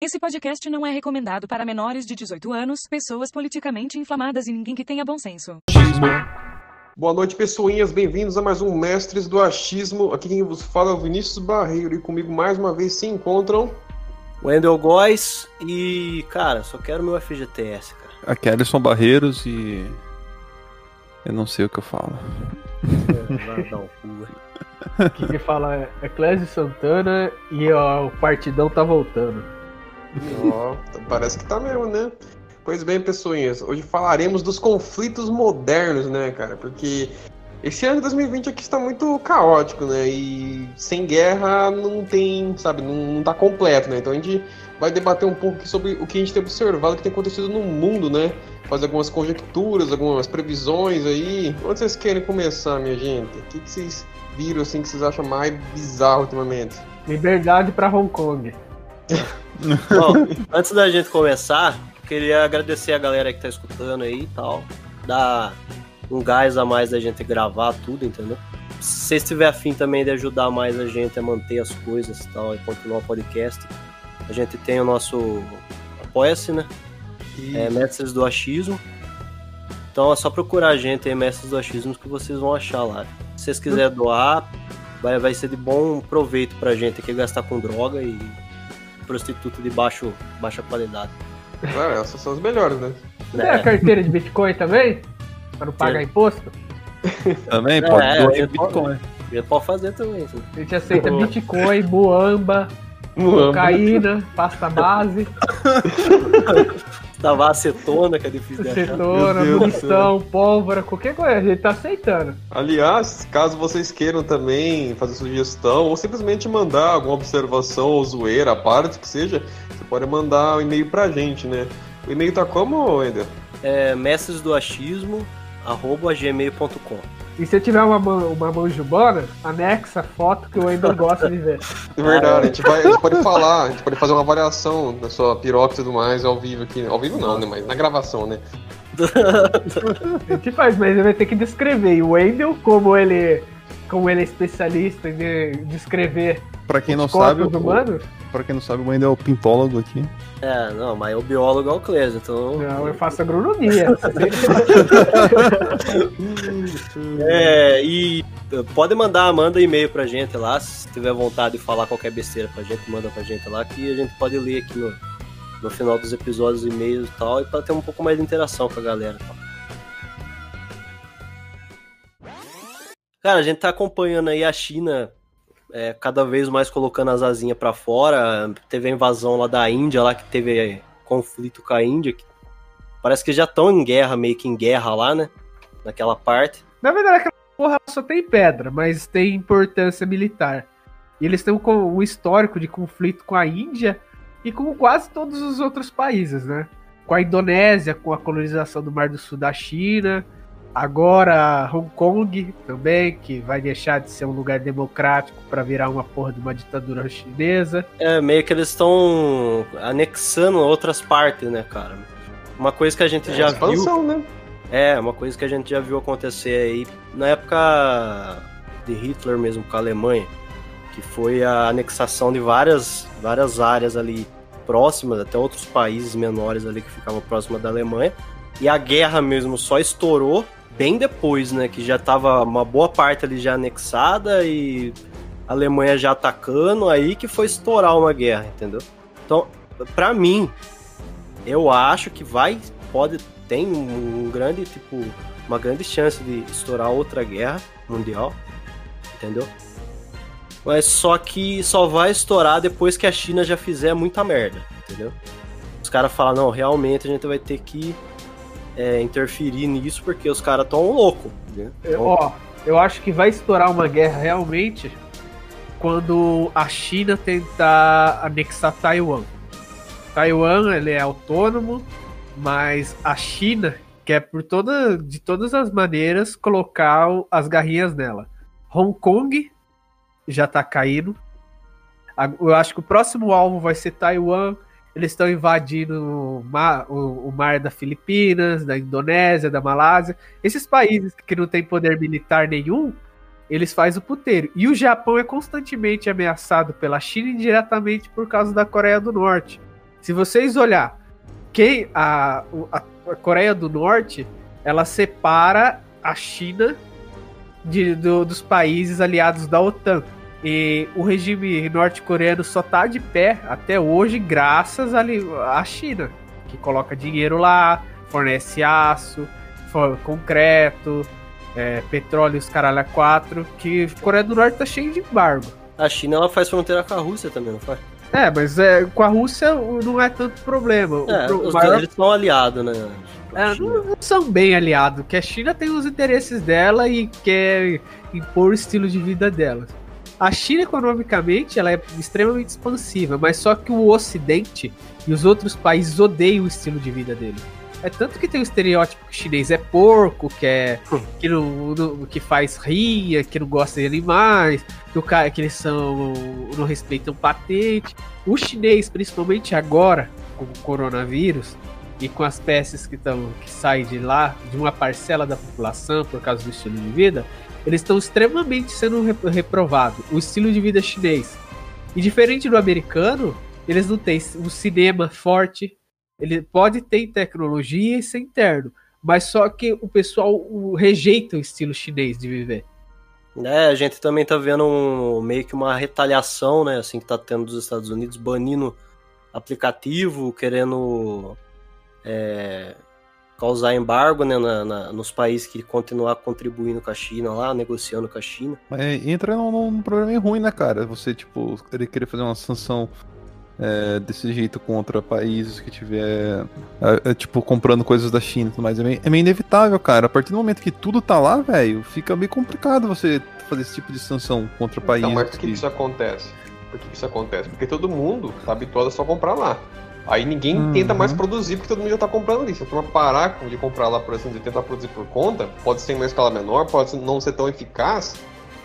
Esse podcast não é recomendado para menores de 18 anos, pessoas politicamente inflamadas e ninguém que tenha bom senso. Boa noite, pessoinhas. Bem-vindos a mais um Mestres do Achismo. Aqui quem vos fala é o Vinícius Barreiro e comigo mais uma vez se encontram. Wendel Góes e, cara, só quero meu FGTS, cara. Aqui é Alisson Barreiros e. Eu não sei o que eu falo. Aqui quem fala é Eclésio Santana e ó, o partidão tá voltando. Ó, parece que tá mesmo, né? Pois bem, pessoinhas, hoje falaremos dos conflitos modernos, né, cara? Porque esse ano de 2020 aqui está muito caótico, né? E sem guerra não tem, sabe, não, não tá completo, né? Então a gente vai debater um pouco sobre o que a gente tem observado, o que tem acontecido no mundo, né? Fazer algumas conjecturas, algumas previsões aí. Onde vocês querem começar, minha gente? O que, que vocês viram, assim, que vocês acham mais bizarro ultimamente? Liberdade pra Hong Kong. Bom, antes da gente começar, queria agradecer a galera que tá escutando aí e tal. Dar um gás a mais da gente gravar tudo, entendeu? Se vocês tiverem afim também de ajudar mais a gente a manter as coisas e tal, e continuar o podcast, a gente tem o nosso Apoia-se, né? É Mestres do Achismo. Então é só procurar a gente aí, Mestres do Achismo, que vocês vão achar lá. Se vocês quiserem doar, vai, vai ser de bom proveito pra gente aqui gastar com droga e prostituta de baixo, baixa qualidade. Ah, essas são as melhores, né? Tem a carteira de Bitcoin também? Pra não pagar Sim. imposto? Também É, pode é, doar pode- Bitcoin. Pode fazer também. sim. A gente aceita Bitcoin, Muamba, Muamba. cocaína, pasta base, Tava acetona, que é difícil de achar. acetona, munição, pólvora, qualquer coisa. A gente tá aceitando. Aliás, caso vocês queiram também fazer sugestão ou simplesmente mandar alguma observação ou zoeira, a parte que seja, você pode mandar um e-mail pra gente, né? O e-mail tá como, Ender? É mestres do achismo, arroba gmail.com. E se tiver uma, mão- uma manjubona, anexa a foto que eu ainda gosto de ver. É verdade, a gente, vai, a gente pode falar, a gente pode fazer uma avaliação da sua piroca e tudo mais ao vivo aqui. Ao vivo não, né? Mas na gravação, né? A gente faz, mas ele vai ter que descrever. E o Wendel, como ele, como ele é especialista em de- descrever Pra quem não os sabe, o, humanos, pra quem não sabe, o Wendel é o pintólogo aqui. É, não, mas o biólogo é o Clésio, então. não, eu faço agronomia. É, e uh, pode mandar, manda e-mail pra gente lá, se tiver vontade de falar qualquer besteira pra gente, manda pra gente lá, que a gente pode ler aqui no, no final dos episódios, e-mails e tal, e pra ter um pouco mais de interação com a galera e tal. Cara, a gente tá acompanhando aí a China é, cada vez mais colocando as asinhas pra fora. Teve a invasão lá da Índia, lá que teve é, conflito com a Índia. que parece que já estão em guerra, meio que em guerra lá, né? Naquela parte. Na verdade, aquela porra só tem pedra, mas tem importância militar. E eles têm um histórico de conflito com a Índia e com quase todos os outros países, né? Com a Indonésia, com a colonização do Mar do Sul da China. Agora, Hong Kong também, que vai deixar de ser um lugar democrático para virar uma porra de uma ditadura chinesa. É, meio que eles estão anexando outras partes, né, cara? Uma coisa que a gente já viu. expansão, né? É, uma coisa que a gente já viu acontecer aí na época de Hitler mesmo com a Alemanha, que foi a anexação de várias, várias áreas ali próximas, até outros países menores ali que ficavam próximos da Alemanha. E a guerra mesmo só estourou bem depois, né? Que já tava uma boa parte ali já anexada e a Alemanha já atacando, aí que foi estourar uma guerra, entendeu? Então, pra mim, eu acho que vai, pode, tem um grande, tipo, uma grande chance de estourar outra guerra mundial, entendeu? Mas só que só vai estourar depois que a China já fizer muita merda, entendeu? Os caras falam, não, realmente a gente vai ter que é, interferir nisso porque os caras tão loucos, né? Eu- Ó, eu acho que vai estourar uma guerra realmente quando a China tentar anexar Taiwan. Taiwan ele é autônomo, mas a China quer por toda, de todas as maneiras colocar as garrinhas nela. Hong Kong já tá caindo. Eu acho que o próximo alvo vai ser Taiwan. Eles estão invadindo o mar, o, o mar da Filipinas, da Indonésia, da Malásia. Esses países que não têm poder militar nenhum, eles fazem o puteiro. E o Japão é constantemente ameaçado pela China indiretamente por causa da Coreia do Norte. Se vocês olhar, quem a, a, a Coreia do Norte, ela separa a China de, do, dos países aliados da OTAN. E o regime norte-coreano só tá de pé até hoje graças à China, que coloca dinheiro lá, fornece aço, concreto, é, petróleo os caralho a quatro, que a Coreia do Norte tá cheio de embargo. A China ela faz fronteira com a Rússia também, não faz? É, mas é, com a Rússia não é tanto problema. É, pro, os maior... eles são aliados, né? É, não, não, são bem aliados, que a China tem os interesses dela e quer impor o estilo de vida dela. A China, economicamente, ela é extremamente expansiva, mas só que o Ocidente e os outros países odeiam o estilo de vida dele. É tanto que tem o estereótipo que o chinês é porco, que é que não, não, que faz ria, que não gosta de animais, que o cara que eles são não respeitam patente. O chinês, principalmente agora com o coronavírus e com as peças que estão que saem de lá, de uma parcela da população por causa do estilo de vida, eles estão extremamente sendo reprovados. O estilo de vida chinês. E diferente do americano, eles não têm um cinema forte, ele pode ter tecnologia e ser interno, mas só que o pessoal rejeita o estilo chinês de viver. É, a gente também tá vendo um, meio que uma retaliação, né, assim, que tá tendo dos Estados Unidos, banindo aplicativo, querendo é, causar embargo né, na, na, nos países que continuar contribuindo com a China lá, negociando com a China. Mas entra num, num problema ruim, né, cara? Você, tipo, querer fazer uma sanção é, desse jeito contra países que tiver, é, é, tipo, comprando coisas da China e tudo mais. É meio, é meio inevitável, cara. A partir do momento que tudo tá lá, velho, fica meio complicado você fazer esse tipo de sanção contra países. Então, mas por que, que isso acontece? Por que, que isso acontece? Porque todo mundo tá habituado a só comprar lá. Aí ninguém uhum. tenta mais produzir porque todo mundo já tá comprando ali. Se a turma parar de comprar lá, por exemplo, de tentar produzir por conta, pode ser em uma escala menor, pode não ser tão eficaz,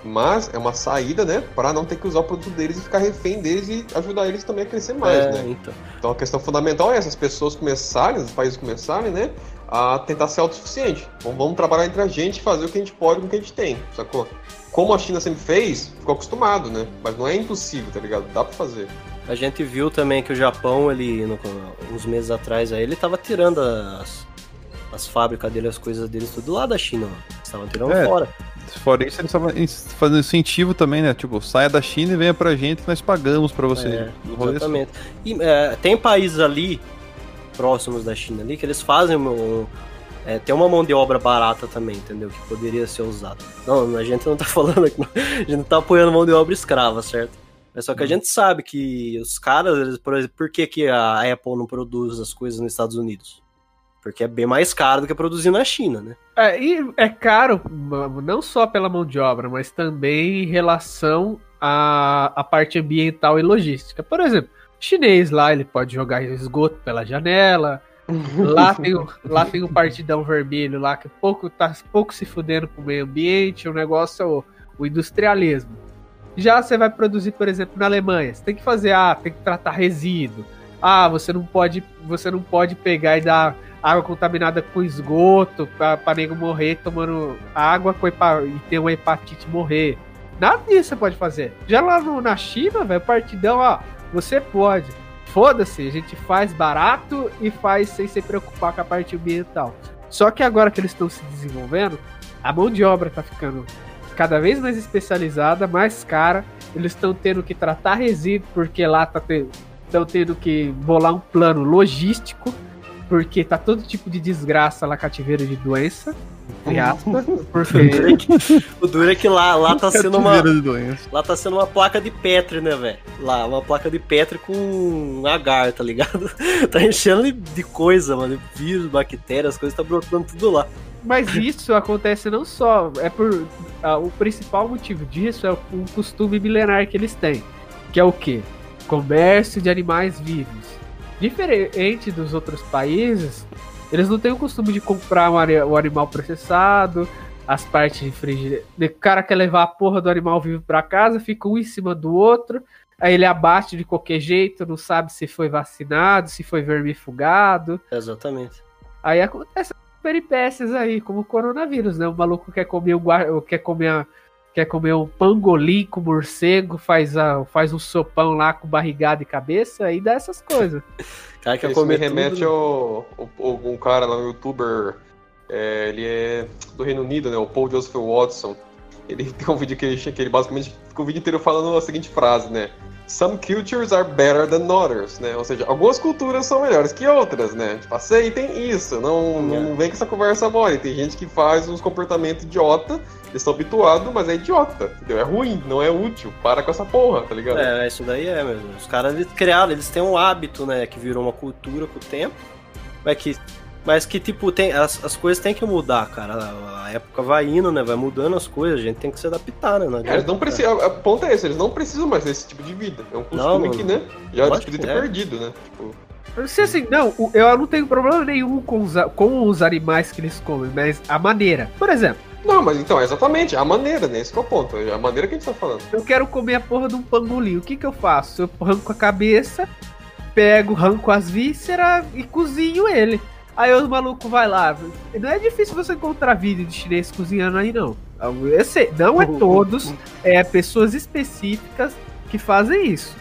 mas é uma saída, né, para não ter que usar o produto deles e ficar refém deles e ajudar eles também a crescer mais, é, né? Então. então a questão fundamental é essa, as pessoas começarem, os países começarem, né, a tentar ser autossuficiente. Vamos, vamos trabalhar entre a gente e fazer o que a gente pode com o que a gente tem, sacou? Como a China sempre fez, ficou acostumado, né? Mas não é impossível, tá ligado? Dá para fazer. A gente viu também que o Japão, ele, no, uns meses atrás, aí, ele tava tirando as, as fábricas dele, as coisas deles, tudo lá da China, Estavam tirando é. fora. Fora isso, eles estavam fazendo incentivo também, né? Tipo, saia da China e venha pra gente nós pagamos pra você. É, exatamente. E é, tem países ali, próximos da China ali, que eles fazem um, é, tem uma mão de obra barata também, entendeu? Que poderia ser usada. Não, a gente não tá falando aqui, a gente não tá apoiando mão de obra escrava, certo? Mas só que a hum. gente sabe que os caras, eles, por exemplo, por que, que a Apple não produz as coisas nos Estados Unidos? Porque é bem mais caro do que produzir na China, né? É, e é caro não só pela mão de obra, mas também em relação à, à parte ambiental e logística. Por exemplo, o chinês lá, ele pode jogar esgoto pela janela. lá, tem o, lá tem o partidão vermelho lá que pouco tá pouco se fudendo pro meio ambiente, o negócio é o, o industrialismo. Já você vai produzir, por exemplo, na Alemanha, você tem que fazer, ah, tem que tratar resíduo. Ah, você não pode, você não pode pegar e dar água contaminada com esgoto pra nego morrer tomando água com e ter uma hepatite morrer. Nada disso você pode fazer. Já lá no, na China, velho, partidão, ó, você pode. Foda-se, a gente faz barato e faz sem se preocupar com a parte ambiental. Só que agora que eles estão se desenvolvendo, a mão de obra tá ficando cada vez mais especializada, mais cara. Eles estão tendo que tratar resíduo, porque lá tá estão tendo que bolar um plano logístico porque tá todo tipo de desgraça lá, cativeiro de doença. Entre aspas. Porque... o duro é que lá, lá tá sendo uma. Lá tá sendo uma placa de Petri, né, velho? Lá, uma placa de Petri com agar, tá ligado? tá enchendo de coisa, mano. Vírus, bactérias, as coisas tá brotando tudo lá. Mas isso acontece não só. É por. Ah, o principal motivo disso é um costume milenar que eles têm. Que é o quê? Comércio de animais vivos diferente dos outros países, eles não têm o costume de comprar o animal processado, as partes de frigir. O cara quer levar a porra do animal vivo para casa, fica um em cima do outro, aí ele abate de qualquer jeito, não sabe se foi vacinado, se foi vermifugado. Exatamente. Aí acontece peripécias aí, como o coronavírus, né? O maluco quer comer, um, quer comer a, quer comer um pangolim com morcego, faz, a, faz um sopão lá com barrigada e cabeça, aí dá essas coisas. Cara me comer remete tudo, ao, ao- ao- um cara lá, um youtuber, é, ele é do Reino Unido, né? O Paul Joseph Watson. Ele tem um vídeo que ele, que ele basicamente fica o vídeo inteiro falando a seguinte frase, né? Some cultures are better than others, né? Ou seja, algumas culturas são melhores que outras, né? Tipo, aceitem isso, não, não vem com essa conversa mole. Tem gente que faz uns comportamentos idiota, eles estão habituados, mas é idiota, entendeu? É ruim, não é útil. Para com essa porra, tá ligado? É, isso daí é mesmo. Os caras eles criaram, eles têm um hábito, né? Que virou uma cultura com o tempo. Mas que, mas que tipo, tem, as, as coisas têm que mudar, cara. A, a época vai indo, né? Vai mudando as coisas, a gente tem que se adaptar, né? Não É, eles não precisam. O ponto é esse, eles não precisam mais desse tipo de vida. É um costume Não, que, né? Já podia ter é. perdido, né? Tipo, Eu sei assim, não, eu não tenho problema nenhum com os, a- com os animais que eles comem, mas a maneira. Por exemplo, Não, mas então, é exatamente, a maneira, né? Esse que é o ponto. É a maneira que a gente tá falando. eu quero comer a porra de um pangolim. O que que eu faço? Eu arranco a cabeça, pego, arranco as vísceras e cozinho ele. Aí o maluco vai lá. Não é difícil você encontrar vídeo de chinês cozinhando aí, não. Eu sei, não é todos, é pessoas específicas que fazem isso.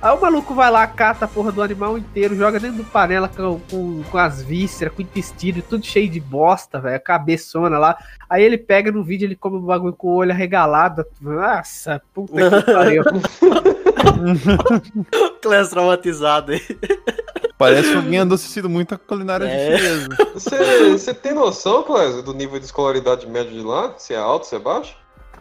Aí o maluco vai lá, cata a porra do animal inteiro, joga dentro do panela com, com, com as vísceras, com o intestino, tudo cheio de bosta, velho, cabeçona lá. Aí ele pega no vídeo, ele come o bagulho com o olho arregalado. Nossa, puta que pariu. Classe traumatizado aí. Parece alguém andou assistindo muito a culinária É. chinesa. Você, você tem noção, Clésio, do nível de escolaridade médio de lá? Se é alto, se é baixo?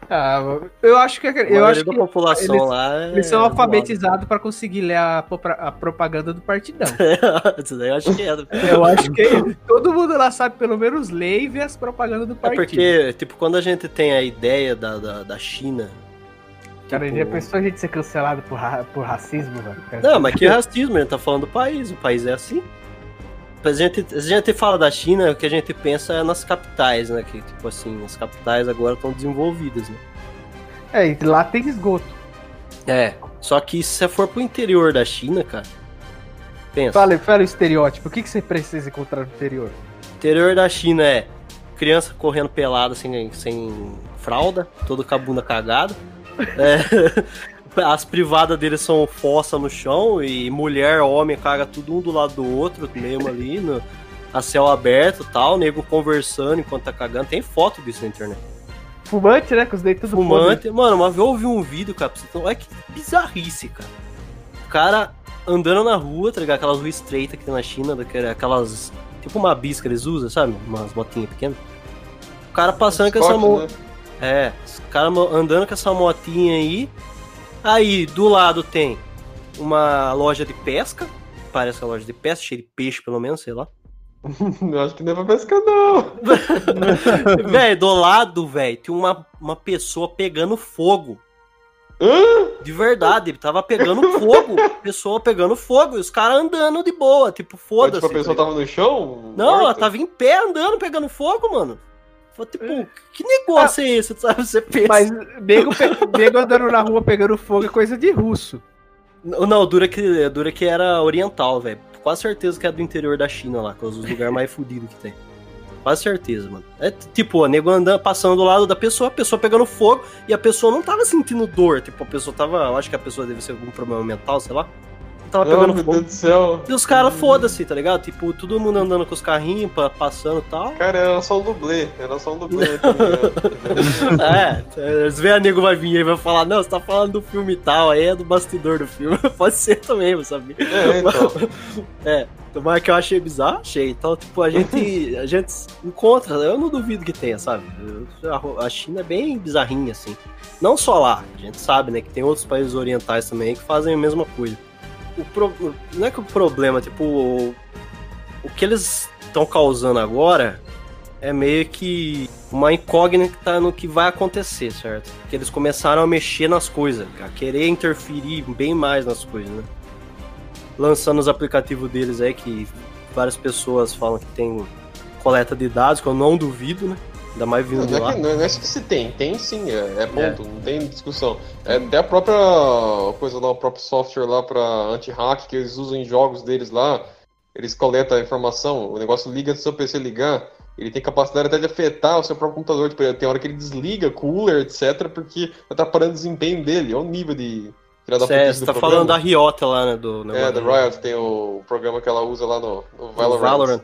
Ah, eu acho que A eu maioria acho da que população eles- lá é eles são alfabetizados pra conseguir ler a, a propaganda do partidão. Isso daí eu acho que é. Eu acho que todo mundo lá sabe pelo menos ler e ver as propagandas do É partido. porque, tipo, quando a gente tem a ideia da, da, da China. Cara, tipo, já pensou a gente ser cancelado por, ra- por racismo, velho? Não, mas que racismo, ele tá falando do país, o país é assim. A gente, a gente fala da China, o que a gente pensa é nas capitais, né? Que, tipo assim, as capitais agora estão desenvolvidas, né? É, e lá tem esgoto. É. Só que se você for pro interior da China, cara. Pensa. Fala, fala o estereótipo. O que, que você precisa encontrar no interior? interior da China é criança correndo pelada sem, sem fralda, todo com a bunda cagada. É, as privadas deles são fossa no chão e mulher, homem caga tudo um do lado do outro, mesmo ali, no, a céu aberto tal, nego conversando enquanto tá cagando. Tem foto disso na internet. Fumante, né? Com os dentes tudo Fumante. Mano, uma vez eu ouvi um vídeo, cara, olha que bizarrice, cara. O cara andando na rua, tá ligado? Aquelas ruas estreitas que tem na China, aquelas. Tipo uma bis que eles usam, sabe? Umas botinhas pequenas. O cara passando com essa mão. né? É, os caras andando com essa motinha aí. Aí, do lado tem uma loja de pesca. Parece uma loja de pesca, cheia de peixe, pelo menos, sei lá. Eu acho que não é pra pescar, não. velho, do lado, velho, tem uma, uma pessoa pegando fogo. Hã? De verdade, ele tava pegando fogo. Pessoa pegando fogo. E os caras andando de boa. Tipo, foda-se. tipo, a pessoa tá tava no chão? Não, ela tava em pé andando, pegando fogo, mano. Tipo, que negócio é esse, sabe? Você pensa. Mas nego, nego andando na rua pegando fogo é coisa de russo. Não, não, dura que, dura que era oriental, velho. Quase certeza que é do interior da China lá, que é os lugares mais fodidos que tem. Quase certeza, mano. É tipo, o nego andando, passando do lado da pessoa, a pessoa pegando fogo, e a pessoa não tava sentindo dor. Tipo, a pessoa tava. Eu acho que a pessoa deve ser algum problema mental, sei lá. Tava Oh, pegando meu fogo. Deus do céu. E os caras, foda-se, tá ligado? Tipo, todo mundo andando com os carrinhos, pa- passando e tal. Cara, era só um dublê. Era só um dublê. tá? É, eles veem a nego vai vir e vai falar, não, você tá falando do filme e tal, aí é do bastidor do filme. Pode ser também, você sabe? é, então. É, tomara que eu achei bizarro, achei. Então, tipo, a gente, a gente encontra, eu não duvido que tenha, sabe? A China é bem bizarrinha, assim. Não só lá, a gente sabe, né, que tem outros países orientais também que fazem a mesma coisa. O pro- Não é que o problema, tipo, o, o que eles estão causando agora é meio que uma incógnita no que vai acontecer, certo? Que eles começaram a mexer nas coisas, a querer interferir bem mais nas coisas, né? Lançando os aplicativos deles aí, que várias pessoas falam que tem coleta de dados, que eu não duvido, né? Ainda mais vindo Não, não, lá. é que, não é isso que se tem, tem sim, é, é ponto, É. não tem discussão. É até a própria coisa lá, o próprio software lá pra anti-hack que eles usam em jogos deles lá, eles coletam a informação, o negócio liga se o seu PC ligar, ele tem capacidade até de afetar o seu próprio computador. Tipo, tem hora que ele desliga, cooler, etc, porque tá parando o desempenho dele. Olha o nível de filha da Cê, putice você do tá programa. falando da Riota lá, né? Do É, da do- Riot, tem o programa que ela usa lá no, no do Valorant. Valorant.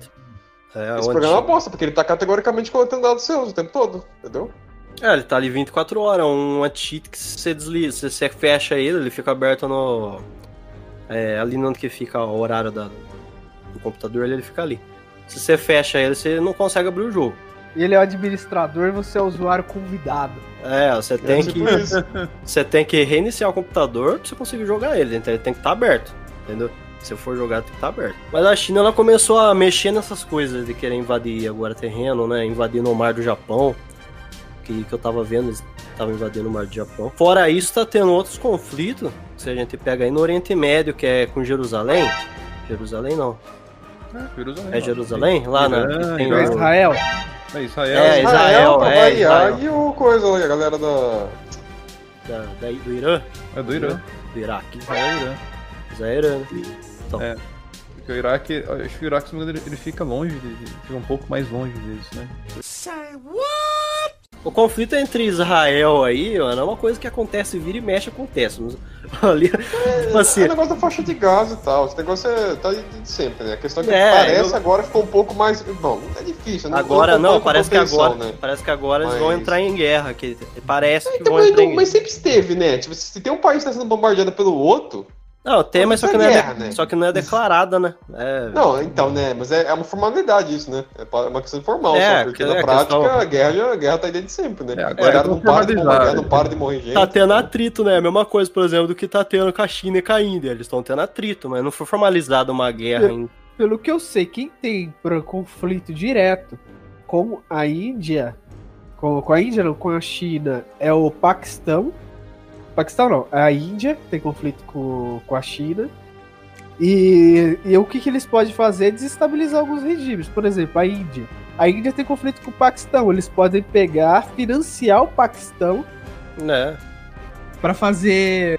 É, Esse onde- programa é uma bosta, porque ele tá categoricamente coletando dados seus o tempo todo, entendeu? É, ele tá ali 24 horas, é um cheat que você desliza, você, você fecha ele, ele fica aberto no. É, ali onde que fica o horário da, do computador, ele, fica ali. Se você fecha ele, você não consegue abrir o jogo. Ele é o administrador e você é o usuário convidado. É, você tem é que. tipo isso. Você tem que reiniciar o computador pra você conseguir jogar ele, então ele tem que estar aberto, entendeu? Se for jogar, tem que estar aberto. Mas a China ela começou a mexer nessas coisas de querer invadir agora terreno, né? Invadir no mar do Japão. Que, que eu tava vendo, eles estavam invadindo o mar do Japão. Fora isso, tá tendo outros conflitos. Se a gente pega aí no Oriente Médio, que é com Jerusalém. Jerusalém não. Jerusalém. É Jerusalém? Lá na. É Israel. É Israel. É, Israel, pra é, Israel. E o coisa lá, a galera da. da, da- do Irã, É do Irã. do Iraque. Israel é Irã. Israel é Irã. Então, É. Porque o Iraque, eu acho que o Iraque, se não me engano, ele, ele fica longe, de- de- fica um pouco mais longe disso, né? O conflito entre Israel aí, mano, é uma coisa que acontece, vira e mexe, acontece. Mas, Ali, tipo assim, É o negócio da faixa de gás e tal. Esse negócio é, tá de sempre, né? A questão é que É, parece eu- agora ficou um pouco mais. Bom, é difícil, né? agora não, com parece que agora, Né? parece que agora eles Mas- vão entrar em guerra, que parece que Então, vão mas, entrar em não- guerra. mas sempre esteve, né? Tipo, se tem um país que tá sendo bombardeado pelo outro. Não, tem, mas só que, é não é guerra, de- né? só que não é declarada, né? É, Não, então, né? Mas é, é uma formalidade isso, né? É pa- uma questão formal, É, só, porque que- na é prática questão- a guerra, já, a guerra tá aí desde sempre, né? É, caras é não param de bombardear, não para de morrer gente. Tá tendo atrito, né? A mesma coisa, por exemplo, do que tá tendo com a China e com a Índia. Eles estão tendo atrito, mas não foi formalizada uma guerra em. Pelo que eu sei, quem tem conflito direto com a Índia, com, com a Índia não, com a China, é o Paquistão. Paquistão não, é a Índia tem conflito com, com a China. E, e o que, que eles podem fazer é desestabilizar alguns regimes. Por exemplo, a Índia. A Índia tem conflito com o Paquistão. Eles podem pegar, financiar o Paquistão né? para fazer.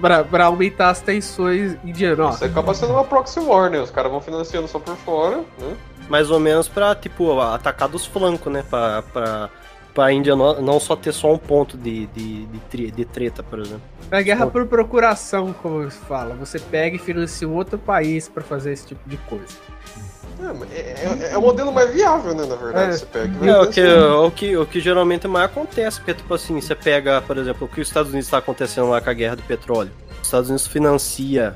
para aumentar as tensões indianas. Isso acaba sendo uma proxy war, né? Os caras vão financiando só por fora, né? Mais ou menos pra, tipo, atacar dos flancos, né? Pra, pra, pra Índia não, não só ter só um ponto de, de, de, de treta, por exemplo. É guerra por procuração, como se fala. Você pega e financia um outro país pra fazer esse tipo de coisa. É, é, é- é o modelo mais viável, né? Na verdade, É. você pega. É, o que, o, que, o que geralmente mais acontece, porque, tipo assim, você pega, por exemplo, o que os Estados Unidos está acontecendo lá com a guerra do petróleo. Os Estados Unidos financia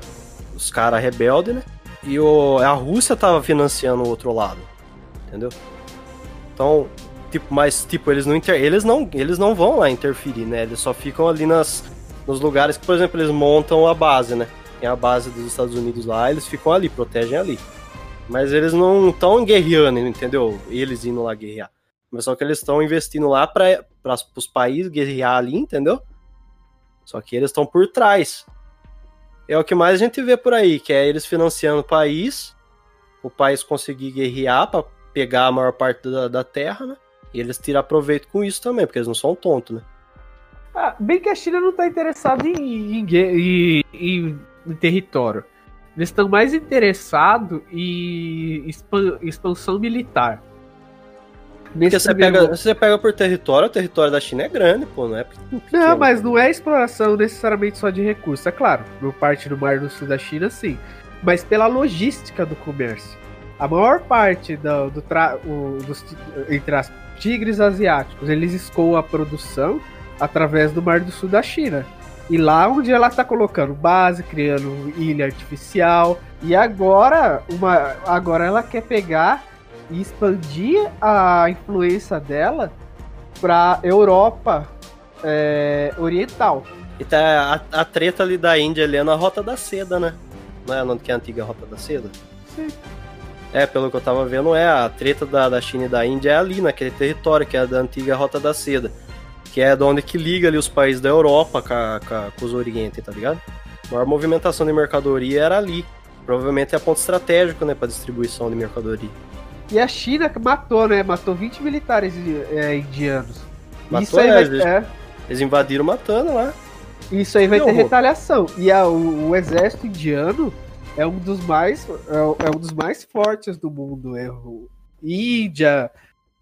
os caras rebeldes, né? E o, a Rússia tava financiando o outro lado. Entendeu? Então, tipo, mas, tipo, eles não, inter, eles não, eles não vão lá interferir, né? Eles só ficam ali nas, nos lugares que, por exemplo, eles montam a base, né? Tem a base dos Estados Unidos lá, eles ficam ali, protegem ali. Mas eles não estão guerreando, entendeu? Eles indo lá guerrear. Mas só que eles estão investindo lá para os países guerrear ali, entendeu? Só que eles estão por trás. É o que mais a gente vê por aí, que é eles financiando o país, o país conseguir guerrear para pegar a maior parte da, da terra, né? E eles tirar proveito com isso também, porque eles não são tontos, né? Ah, bem que a China não tá interessada em, em, em- em- em território. Eles estão mais interessados em expan- expansão militar. Porque você primeiro pega, você pega por território, o território da China é grande, pô, não é pequeno. Não, mas não é exploração necessariamente só de recursos. É claro, por parte do Mar do Sul da China, sim. Mas pela logística do comércio. A maior parte do, do tra- o- dos, entre as tigres asiáticos, eles escoam a produção através do Mar do Sul da China. E lá onde ela está colocando base, criando ilha artificial. E agora, uma, agora ela quer pegar e expandir a influência dela para Europa é, Oriental. E tá a, a treta ali da Índia ali é na Rota da Seda, né? Não é onde que é a antiga Rota da Seda? Sim. É, pelo que eu tava vendo, é a treta da, da China e da Índia é ali, naquele território, que é da antiga Rota da Seda. Que é de onde que liga ali os países da Europa com, a- com, a- com os Oriente, tá ligado? A maior movimentação de mercadoria era ali. Provavelmente é ponto estratégico, né, pra distribuição de mercadoria. E a China matou, né? Matou 20 militares é, indianos. Matou, isso aí é, vai, gente. é, Eles invadiram matando lá. isso aí vai Que ter horror. retaliação. E a- o, o exército indiano é um dos mais é, é um dos mais fortes do mundo. É, o- Índia,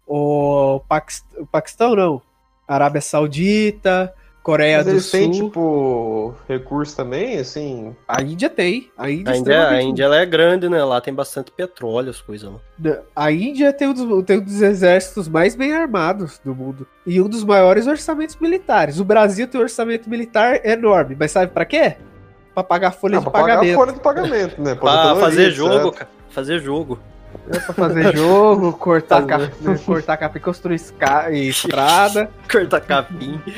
o, Paquist... o Paquistão não, Arábia Saudita, Coreia Mas do eles Sul. têm, tipo, recurso também, assim. A Índia tem. A Índia, A Índia, a Índia ela é grande, né? Lá tem bastante petróleo, as coisas. Né? A Índia tem um, dos, tem um dos exércitos mais bem armados do mundo e um dos maiores orçamentos militares. O Brasil tem um orçamento militar enorme, mas sabe pra quê? Pra pagar folha Ah, de pra pagar a pagamento. folha de pagamento, né? Pra Aposentadoria, fazer jogo, cara. Fazer jogo. É pra fazer jogo, cortar, capim, cortar capim, construir esca- estrada. Cortar capim.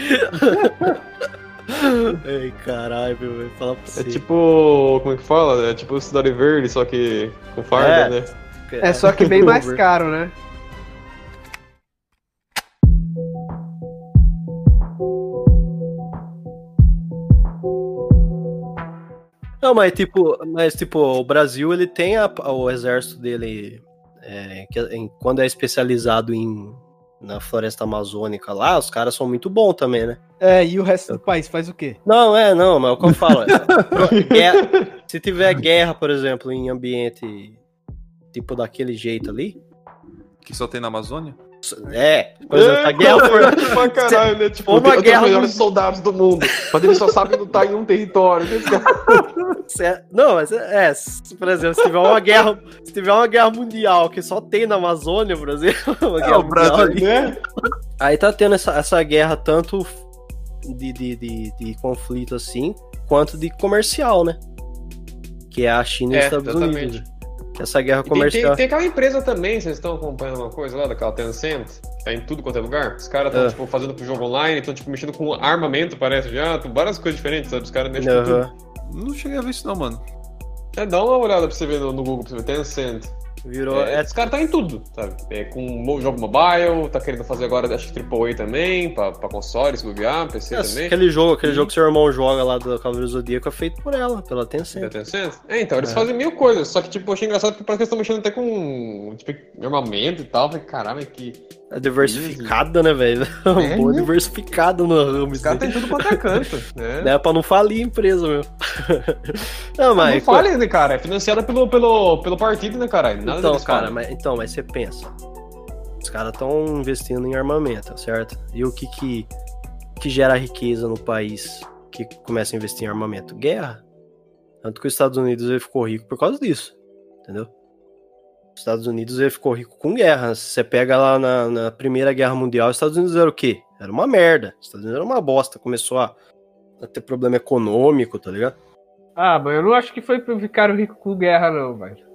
Ei, caralho, meu, velho. Fala pra você. É tipo. Como é que fala? É tipo Cidade Verde, só que com farda, É. né? É só que bem mais caro, né? Não, mas tipo, mas tipo, o Brasil ele tem a- o exército dele é, que, em- quando é especializado em na floresta amazônica lá, os caras são muito bons também, né? É, e o resto do país faz o quê? Não, é, não, mas é o que eu falo. é, guerra- se tiver guerra, por exemplo, em ambiente tipo daquele jeito ali, Que só tem na Amazônia? é, por exemplo, a guerra for, pra caralho, né? Tipo, Uma guerra os melhores soldados do mundo, mas eles só sabem lutar em um território. Se- Não, mas é, é, se, por exemplo, se tiver uma guerra, se tiver uma guerra mundial que só tem na Amazônia, por exemplo, guerra o Brasil- né? aí tá tendo essa, essa guerra tanto de, de, de, de conflito assim, quanto de comercial, né? Que é a China e os É, Estados exatamente. Unidos. Essa guerra E tem, comercial. tem, tem aquela empresa também, vocês estão acompanhando uma coisa lá, daquela Tencent, tá em tudo quanto é lugar. Os caras estão, É. tipo, fazendo pro jogo online, estão, tipo, mexendo com armamento, parece já, com várias coisas diferentes, sabe? Os caras mexem com tudo. Não cheguei a ver isso não, mano. É, dá uma olhada pra você ver no, no Google, pra você ver, Tencent. Virou. É, É, Esse cara tá em tudo, sabe? É, com mo- jogo mobile, tá querendo fazer agora, acho que AAA também, pra, pra console, se bobear, PC é, também. aquele jogo, aquele E- jogo que seu irmão joga lá do Cavaleiro Zodíaco é feito por ela, pela Da Tencent. Tencent? É, então, eles É. fazem mil coisas, só que, tipo, eu achei engraçado porque parece que eles estão mexendo até com, tipo, armamento e tal. Falei, caramba, que... É diversificada, né, velho? É, Boa né? diversificada no ramo. Os caras têm tudo quanto é canto, né? Né, pra não falir a empresa, meu. não, mas. não fale, né, cara? É financiada pelo, pelo, pelo partido, né, caralho? Nada então, cara, falam. mas, então, mas você pensa. Os caras estão investindo em armamento, certo? E o que, que que gera riqueza no país que começa a investir em armamento? Guerra. Tanto que os Estados Unidos ele ficou rico por causa disso, entendeu? Os Estados Unidos ele ficou rico com guerra. Se você pega lá na, na Primeira Guerra Mundial, os Estados Unidos era o quê? Era uma merda. Os Estados Unidos era uma bosta. Começou a, a ter problema econômico, tá ligado? Ah, mas eu não acho que foi pra ficar rico com guerra, não, velho.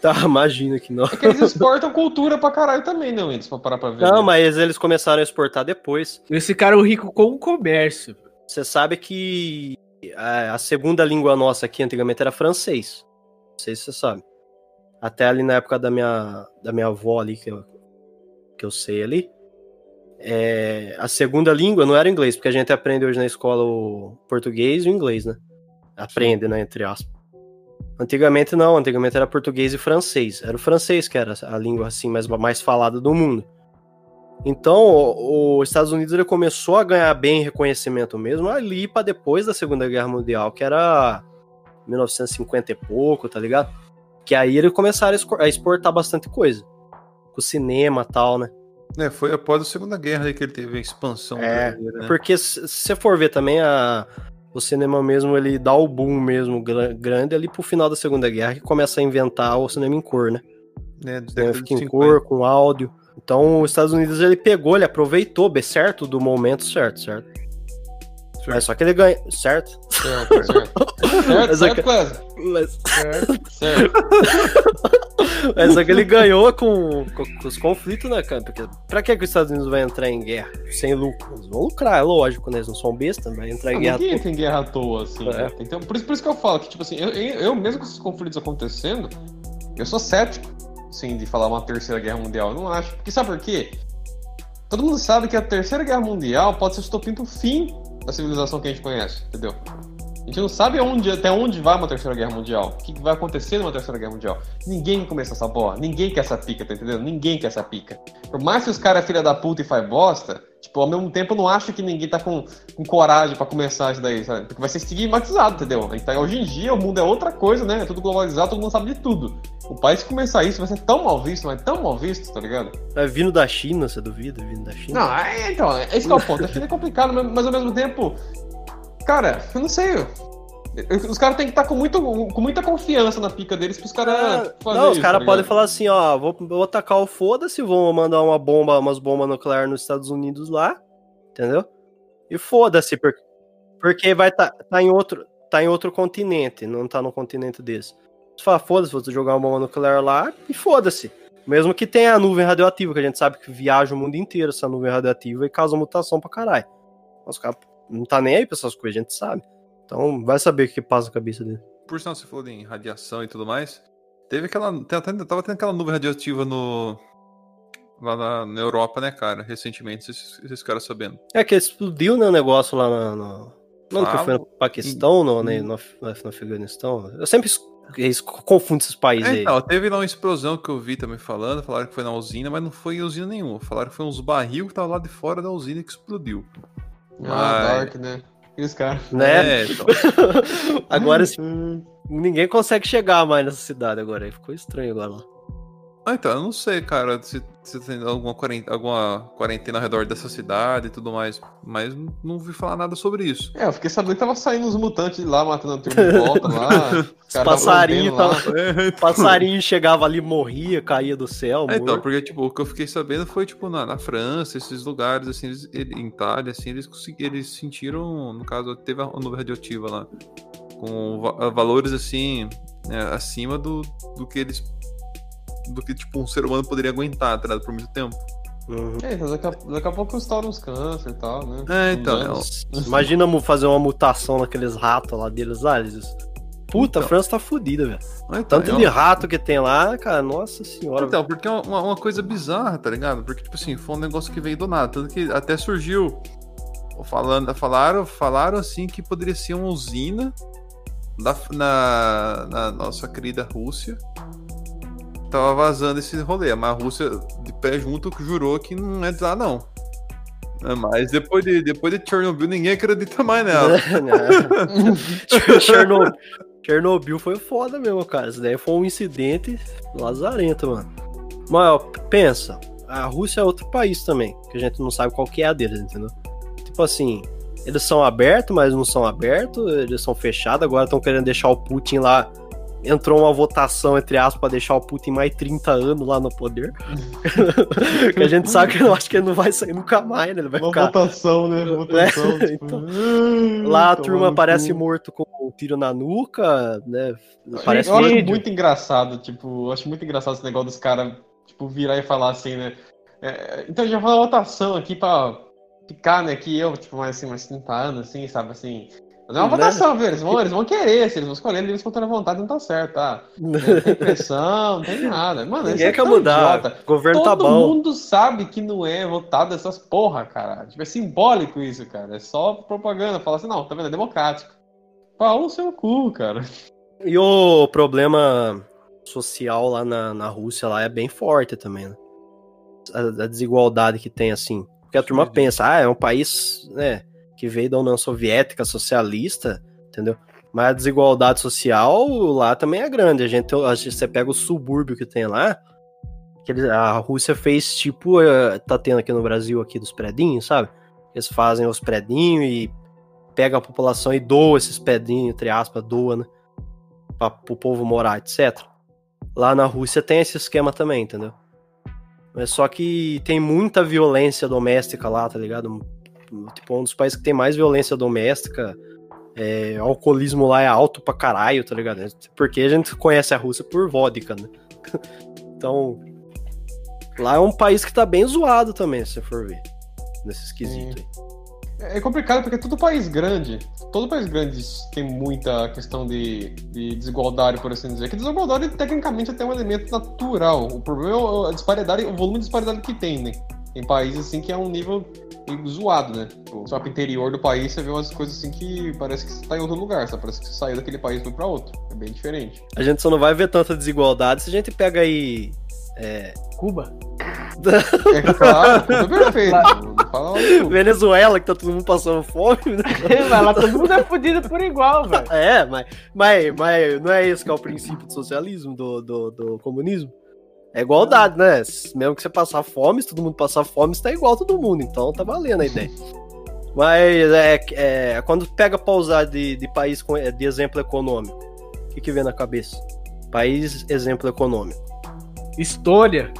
Tá, imagina que não. É que eles exportam cultura pra caralho também, não, eles, pra parar pra ver. Não, né? mas eles começaram a exportar depois. Eles ficaram ricos com o comércio. Você sabe que a, a segunda língua nossa aqui antigamente era francês. Não sei se você sabe. Até ali na época da minha, da minha avó ali, que eu, que eu sei ali. é, a segunda língua não era inglês, porque a gente aprende hoje na escola o português e o inglês, né? Aprende, né? Entre aspas. Antigamente não, antigamente era português e francês. Era o francês que era a língua assim mais, mais falada do mundo. Então, os Estados Unidos ele começou a ganhar bem reconhecimento mesmo ali para depois da Segunda Guerra Mundial, que era 1950 e pouco, tá ligado? Que aí eles começaram a exportar bastante coisa. Com cinema e tal, né? É, foi após a Segunda Guerra aí que ele teve a expansão É, brasileira, né? Porque se você for ver também, a, o cinema mesmo, ele dá o boom mesmo gra- grande ali pro final da Segunda Guerra, que começa a inventar o cinema em cor, né? É, O cinema fica de em 50. cor, com áudio. Então, os Estados Unidos, ele pegou, ele aproveitou, bem certo, do momento certo, certo? Mas só que ele ganha, certo? Certo, certo. Certo, Mas certo, é que-? Mas, Certo. mas só que ele ganhou com, com, com os conflitos, né, cara? Porque pra que, que os Estados Unidos vai entrar em guerra? Sem lucro. Eles vão lucrar, é lógico, né? Eles não são bestas, vai entrar em Ah, guerra. Ninguém tem guerra à toa, assim. É. né? Tem que ter- por, isso, por isso que eu falo que, tipo assim, eu, eu, eu mesmo com esses conflitos acontecendo, eu sou cético, assim, de falar uma terceira guerra mundial. Eu não acho. Porque sabe por quê? Todo mundo sabe que a terceira guerra mundial pode ser o estopim pro fim da civilização que a gente conhece, entendeu? A gente não sabe aonde, até onde vai uma terceira guerra mundial. O que vai acontecer numa terceira guerra mundial. Ninguém quer começar essa bola. Ninguém quer essa pica, tá entendendo? Ninguém quer essa pica. Por mais que os caras é filha da puta e faz bosta, Tipo, ao mesmo tempo, eu não acho que ninguém tá com, com coragem pra começar isso daí, sabe? Porque vai ser estigmatizado, entendeu? Então, hoje em dia, o mundo é outra coisa, né? É tudo globalizado, todo mundo sabe de tudo. O país que começar isso vai ser tão mal visto, mas tão mal visto, tá ligado? É vindo da China, você duvida? Vindo da China? Não, é, então, é esse que é o ponto. A China é complicado, mas ao mesmo tempo, cara, eu não sei. Os caras têm que estar com, muito, com muita confiança na pica deles pros caras Ah, fazer não, os caras tá podem falar assim, ó, vou, vou tacar o foda-se, vou mandar uma bomba, umas bombas nucleares nos Estados Unidos lá, entendeu? E foda-se, porque, porque vai tá, tá em outro, tá em outro continente, não tá no continente desse. Você fala, foda-se, vou jogar uma bomba nuclear lá e foda-se. Mesmo que tenha a nuvem radioativa, que a gente sabe que viaja o mundo inteiro essa nuvem radioativa e causa mutação pra caralho. Mas os caras não tá nem aí pra essas coisas, a gente sabe. Então vai saber o que passa na cabeça dele. Por sinal, você falou em radiação e tudo mais. Teve aquela. Tava tendo aquela nuvem radioativa no. Lá na, na Europa, né, cara? Recentemente, vocês, vocês ficaram sabendo. É que explodiu, né, o negócio lá na- no. Não, que Fala. foi no Paquistão, no, né, no, Af- no Afeganistão. Eu sempre confundo esses países É, aí. então, teve lá uma explosão que eu vi também falando, falaram que foi na usina, mas não foi em usina nenhuma. Falaram que foi uns barril que tava lá de fora da usina que explodiu. Ah, Mas- Dark, né? Aqueles caras. Né? É, então, agora assim, Hum, ninguém consegue chegar mais nessa cidade agora. Ficou estranho agora lá. Ah, então, eu não sei, cara, se, se tem alguma quarentena, alguma quarentena ao redor dessa cidade e tudo mais, mas não, ouvi falar nada sobre isso. É, eu fiquei sabendo que tava saindo os mutantes de lá, matando a turma de volta lá. Os caras tavam passarinho rompendo lá. tava- É, Passarinho chegava ali, morria, caía do céu. É, então, porque, tipo, o que eu fiquei sabendo foi, tipo, na, na França, esses lugares, assim, eles, ele- em Itália, assim, eles, eles sentiram, no caso, teve a nuvem radioativa lá, com va- valores, assim, é, acima do, do que eles, do que, tipo, um ser humano poderia aguentar, tá ligado, por muito tempo. Uhum. É, então daqui a, daqui a pouco estoura uns câncer e tal, né? É, então, anos. Imagina fazer uma mutação naqueles ratos lá deles lá. Eles... Puta, a Então. França tá fodida, velho. Então, Tanto é de rato que tem lá, cara, nossa senhora. Então, porque é uma, uma coisa bizarra, tá ligado? Porque, tipo assim, foi um negócio que veio do nada. Tanto que até surgiu. Falando, falaram, falaram assim que poderia ser uma usina da, na, na nossa querida Rússia. Tava vazando esse rolê. Mas a Rússia, de pé junto, jurou que não é de lá, não. Mas depois de, depois de Chernobyl, ninguém acredita mais nela. Chernobyl, Chernobyl foi foda mesmo, cara. Isso daí foi um incidente lazarento, mano. Mas, ó, pensa, a Rússia é outro país também, que a gente não sabe qual que é a deles, entendeu? Tipo assim, eles são abertos, mas não são abertos, eles são fechados, agora estão querendo deixar o Putin lá. Entrou uma votação, entre aspas, pra deixar o Putin mais 30 anos lá no poder. que a gente sabe que eu acho que ele não vai sair nunca mais, né? Ele vai Uma ficar. votação, né? Votação. É, tipo, então. "Ah, Lá a turma no parece cu." morto com um tiro na nuca, né? Parece eu acho muito engraçado, tipo, eu acho muito engraçado esse negócio dos caras, tipo, virar e falar assim, né? É, então já uma votação aqui pra ficar, né? Que eu, tipo, mais assim, mais 30 anos, assim, sabe, assim. Mas é uma Né? votação, viu? Eles vão, eles vão querer, se eles vão escolher livres contra a vontade, não tá certo, tá? Não tem pressão, não tem nada. Mano, Ninguém é quer tão mudar. idiota. O governo Todo tá bom. mundo sabe que não é votado essas porra, cara. Tipo, é simbólico isso, cara. É só propaganda. Fala assim, não, tá vendo? É democrático. Pau no seu cu, cara. E o problema social lá na, na Rússia lá é bem forte também, né? A, a desigualdade que tem, assim. Porque a turma Sim. pensa, ah, é um país, né, que veio da União Soviética, socialista, entendeu? Mas a desigualdade social lá também é grande. A gente, a gente- você pega o subúrbio que tem lá, que eles- a Rússia fez tipo, eh, tá tendo aqui no Brasil, aqui dos predinhos, sabe? Eles fazem os predinhos e pega a população e doa esses predinhos, entre aspas, doa, né? Pra, pro povo morar, etc. Lá na Rússia tem esse esquema também, entendeu? Mas só que tem muita violência doméstica lá, tá ligado? Tipo, um dos países que tem mais violência doméstica. É, o alcoolismo lá é alto pra caralho, tá ligado? Porque a gente conhece a Rússia por vodka, né? então, lá é um país que tá bem zoado também, se você for ver. Nesse esquisito aí. É complicado porque todo país grande, todo país grande tem muita questão de, de desigualdade, por assim dizer. Que desigualdade, tecnicamente, até é um elemento natural. O problema é a disparidade, o volume de disparidade que tem, né? Tem países, assim, que é um nível meio zoado, né? Tipo, só pro interior do país você vê umas coisas assim que parece que você tá em outro lugar, sabe? Parece que você saiu daquele país e foi pra outro. É bem diferente. A gente só não vai ver tanta desigualdade se a gente pega aí. É, Cuba? É claro, tudo perfeito. Não Fala logo tu. Venezuela, que tá todo mundo passando fome. né? Mas lá todo mundo é fudido por igual, velho. É, mas, mas, mas não é esse que é o princípio do socialismo, do, do, do comunismo? É igualdade, né? Mesmo que você passar fome, se todo mundo passar fome, você tá igual a todo mundo. Então tá valendo a ideia. Mas é, é, quando pega pra usar de, de país com- é, de exemplo econômico, o que, que vem na cabeça? País exemplo econômico. História.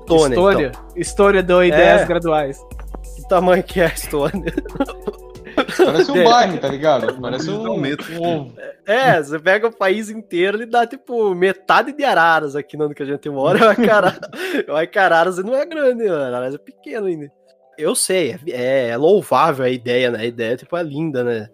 Estônia, História. História do ideias graduais. então. Que tamanho que é a Estônia? Parece um É. bairro, tá ligado? Parece um, um. É, você pega o país inteiro e dá tipo metade de Araras aqui no ano que a gente mora. Vai Araras, não é grande, mano. Araras é pequeno ainda. Eu sei, é, é louvável a ideia, né? A ideia tipo, é linda, né?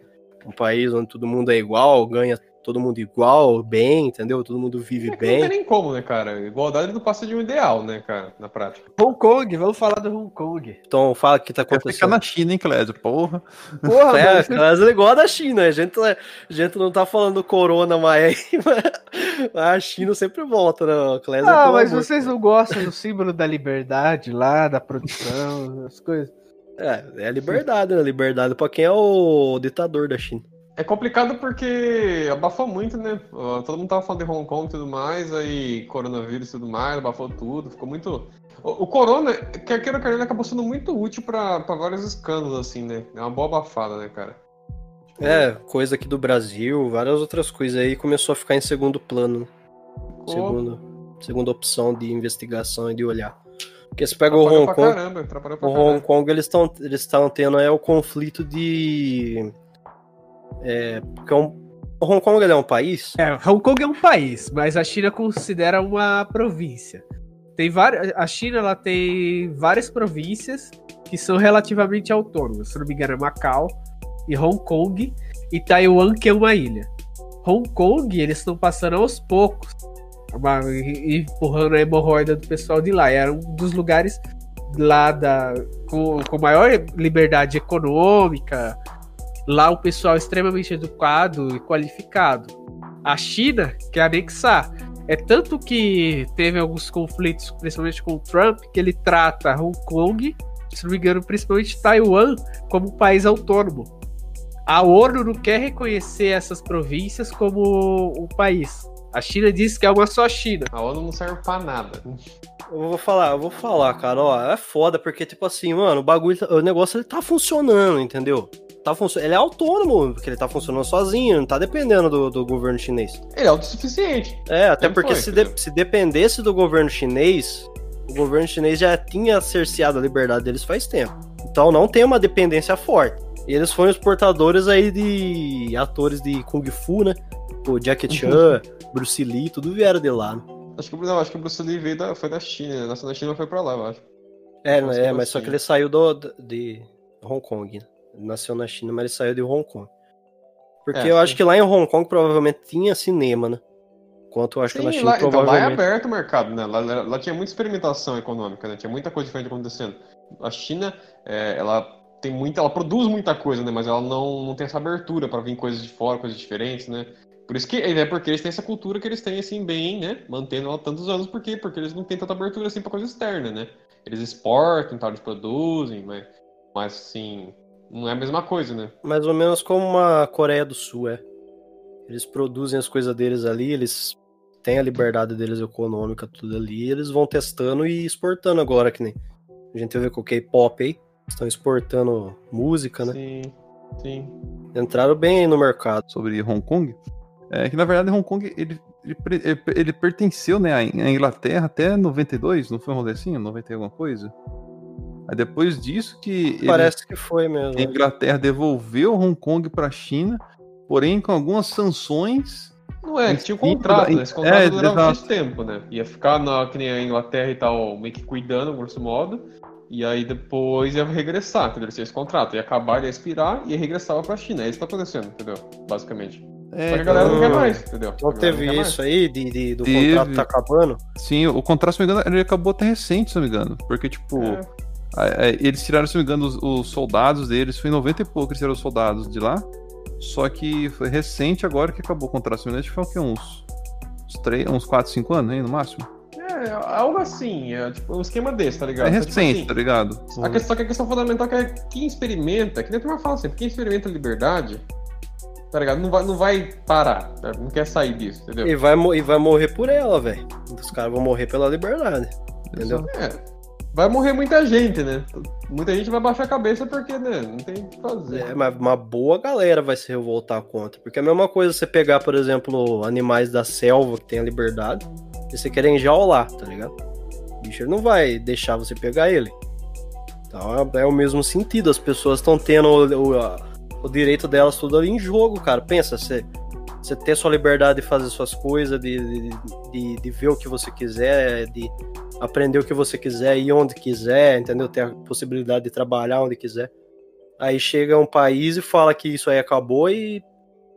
Um país onde todo mundo é igual, ganha todo mundo igual, bem, entendeu? Todo mundo vive É que não tem bem. nem como, né, cara? Igualdade não passa de um ideal, né, cara, na prática. Hong Kong, vamos falar do Hong Kong. Então fala o que tá Quer ficar acontecendo. na China, hein, Clésio? Porra. Porra, É, mas- mas é igual a da China. A gente, a gente não tá falando do corona mais aí, mas a China sempre volta, né? Clésio, Ah, mas amor. vocês não gostam do símbolo da liberdade lá, da produção, as coisas. É, é a liberdade, né? Liberdade pra quem é o ditador da China. É complicado porque abafou muito, né? Todo mundo tava falando de Hong Kong e tudo mais, aí coronavírus e tudo mais, abafou tudo, ficou muito. O, o Corona, quer queira ou quer, ele acabou sendo muito útil pra, pra vários escândalos, assim, né? É uma boa abafada, né, cara? Tipo, É, coisa aqui do Brasil, várias outras coisas aí começou a ficar em segundo plano. ficou- Segundo, segunda opção de investigação e de olhar. Porque você pega o Hong pra Kong, caramba, o. Hong Kong eles estão eles tendo é o conflito de é, porque é um- Hong Kong é um país É, Hong Kong é um país, mas a China considera uma província. Tem várias, a China ela tem várias províncias que são relativamente autônomas. Se não me engano, é Macau e Hong Kong e Taiwan, que é uma ilha. Hong Kong, eles estão passando aos poucos, uma- empurrando a hemorroida do pessoal de lá. Era um dos lugares lá da, com, com maior liberdade econômica. Lá o pessoal é extremamente educado e qualificado. A China quer anexar. É tanto que teve alguns conflitos, principalmente com o Trump, que ele trata Hong Kong, se não me engano, principalmente Taiwan, como um país autônomo. A ONU não quer reconhecer essas províncias como um país. A China diz que é uma só China. A ONU não serve pra nada. Eu vou falar, eu vou falar, cara, ó, é foda, porque, tipo assim, mano, o bagulho, o negócio ele tá funcionando, entendeu? Tá funcionando, ele é autônomo, porque ele tá funcionando sozinho, não tá dependendo do, do governo chinês. Ele é autossuficiente. É, até Sempre porque foi, se, de- se dependesse do governo chinês, o governo chinês já tinha cerceado a liberdade deles faz tempo. Então não tem uma dependência forte. E eles foram os portadores aí de atores de Kung Fu, né? O Jackie Chan, Bruce Lee, tudo vieram de lá, né? Acho que, não, acho que o Bruce Lee veio da, foi da China, né? Nasceu na China e foi pra lá, eu acho. É, é mas só assim? que ele saiu do, de Hong Kong. né? Nasceu na China, mas ele saiu de Hong Kong. Porque É, eu sim. acho que lá em Hong Kong provavelmente tinha cinema, né? Enquanto eu acho que na Sim, China lá, então, lá é provavelmente. aberto o mercado, né? Lá, lá- lá tinha muita experimentação econômica, né? Tinha muita coisa diferente acontecendo. A China, é, ela tem muita, ela produz muita coisa, né? Mas ela não, não tem essa abertura para vir coisas de fora, coisas diferentes, né? Por isso que é porque eles têm essa cultura que eles têm assim bem, né? Mantendo ela há tantos anos, por quê? Porque eles não têm tanta abertura assim para coisa externa, né? Eles exportam, tal, eles produzem, mas, mas assim, não é a mesma coisa, né? Mais ou menos como a Coreia do Sul, é. Eles produzem as coisas deles ali, eles têm a liberdade deles econômica, tudo ali, e eles vão testando e exportando agora, que nem a gente vê com o K-pop aí, estão exportando música, né? Sim, sim. Entraram bem aí no mercado. sobre Hong Kong, é que na verdade Hong Kong ele, ele, ele- ele pertenceu né, à In- à Inglaterra até 92, não foi um rolê assim? 90 e alguma coisa? Aí depois disso que ele- Parece que foi mesmo. a Inglaterra devolveu Hong Kong para a China, porém com algumas sanções. Não é, tinha um contrato, da- né? Esse contrato é, durava exato. X tempo, né? Ia ficar na, que nem a Inglaterra e tal, meio que cuidando, grosso modo. E aí depois ia regressar, entendeu? Esse contrato ia acabar, ia expirar e regressava pra China. É isso que tá acontecendo, entendeu? Basicamente. É, Só que a galera não quer então- mais, entendeu? Galera teve quer mais. isso aí de, de- do Teve. contrato tá acabando? Sim, o contrato, se não me engano, ele acabou até recente, se não me engano. Porque, tipo, É. a- a- eles tiraram, se não me engano, os, os soldados deles, foi em 90 e pouco que eles tiraram os soldados de lá. Só que foi recente agora que acabou o contrato, se não me engano, acho que foi o quê? Uns, uns, 3, uns 4, 5 anos, hein, no máximo. É, algo assim, é tipo um esquema desse, tá ligado? É Só, tipo recente, assim, tá ligado? A questão, que a questão fundamental é que é quem experimenta, que nem a turma fala assim, quem experimenta a liberdade, tá ligado? Não vai, não vai parar, tá? não quer sair disso, entendeu? E vai, e vai morrer por ela, velho. Os caras vão morrer pela liberdade. Entendeu? É, vai morrer muita gente, né? Muita gente vai baixar a cabeça porque, né, não tem o que fazer. É, mas uma boa galera vai se revoltar contra. Porque é a mesma coisa você pegar, por exemplo, animais da selva que tem a liberdade e você querer enjaular, tá ligado? O bicho não vai deixar você pegar ele. Então é, é o mesmo sentido. As pessoas estão tendo o, o- a- o direito delas tudo ali em jogo, cara. Pensa, você, você ter sua liberdade de fazer suas coisas, de, de, de, de ver o que você quiser, de aprender o que você quiser, ir onde quiser, entendeu? Ter a possibilidade de trabalhar onde quiser. Aí chega um país e fala que isso aí acabou e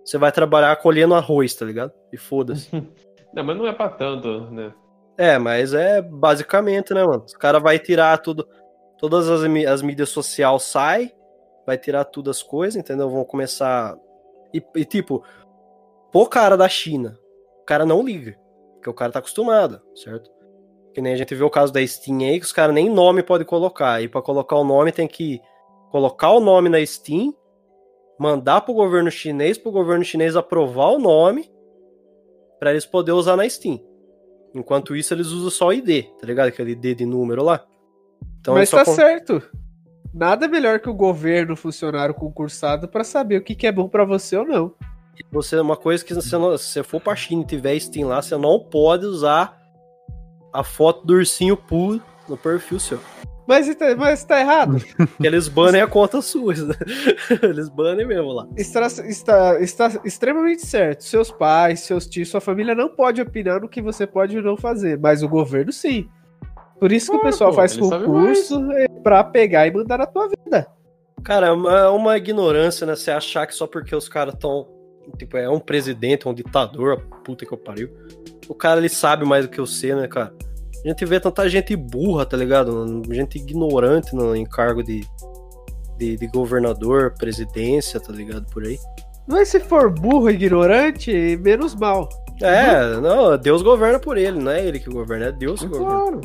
você vai trabalhar colhendo arroz, tá ligado? E foda-se. Não, mas não é pra tanto, né? é, mas é basicamente, né, mano? Os cara vai tirar tudo, todas as, as mídias sociais sai, vai tirar tudo as coisas, entendeu? Vão começar e, e, tipo, pô, cara da China, o cara não liga, porque o cara tá acostumado, certo? Que nem a gente vê o caso da Steam aí, que os caras nem nome pode colocar. E pra colocar o nome tem que colocar o nome na Steam, mandar pro governo chinês, pro governo chinês aprovar o nome, pra eles poderem usar na Steam. Enquanto isso, eles usam só o ID, tá ligado? Aquele ID de número lá. Então, Mas tá con- certo. Nada melhor que o governo, funcionário concursado, pra saber o que, que é bom pra você ou não. Você, uma coisa que você não, se você for pra China e tiver Steam lá, você não pode usar a foto do ursinho Poo no perfil seu. Mas, tá- mas tá errado. Porque eles banem a conta sua. né? Eles banem mesmo lá. Está, está, está extremamente certo. Seus pais, seus tios, sua família não pode opinar no que você pode ou não fazer, mas o governo sim. Por isso que o Claro, pessoal pô, faz concurso é, pra pegar e mandar na tua vida. Cara, é uma, é uma ignorância, né? Você achar que só porque os caras tão. Tipo, é um presidente, um ditador, a puta que eu pariu. O cara ele sabe mais do que você, né, cara? A gente vê tanta gente burra, tá ligado? Gente ignorante no encargo de, de, de governador, presidência, tá ligado? Por aí. Mas se for burro e ignorante, menos mal. É, não, Deus governa por ele, não é ele que governa, é Deus que governa. Claro.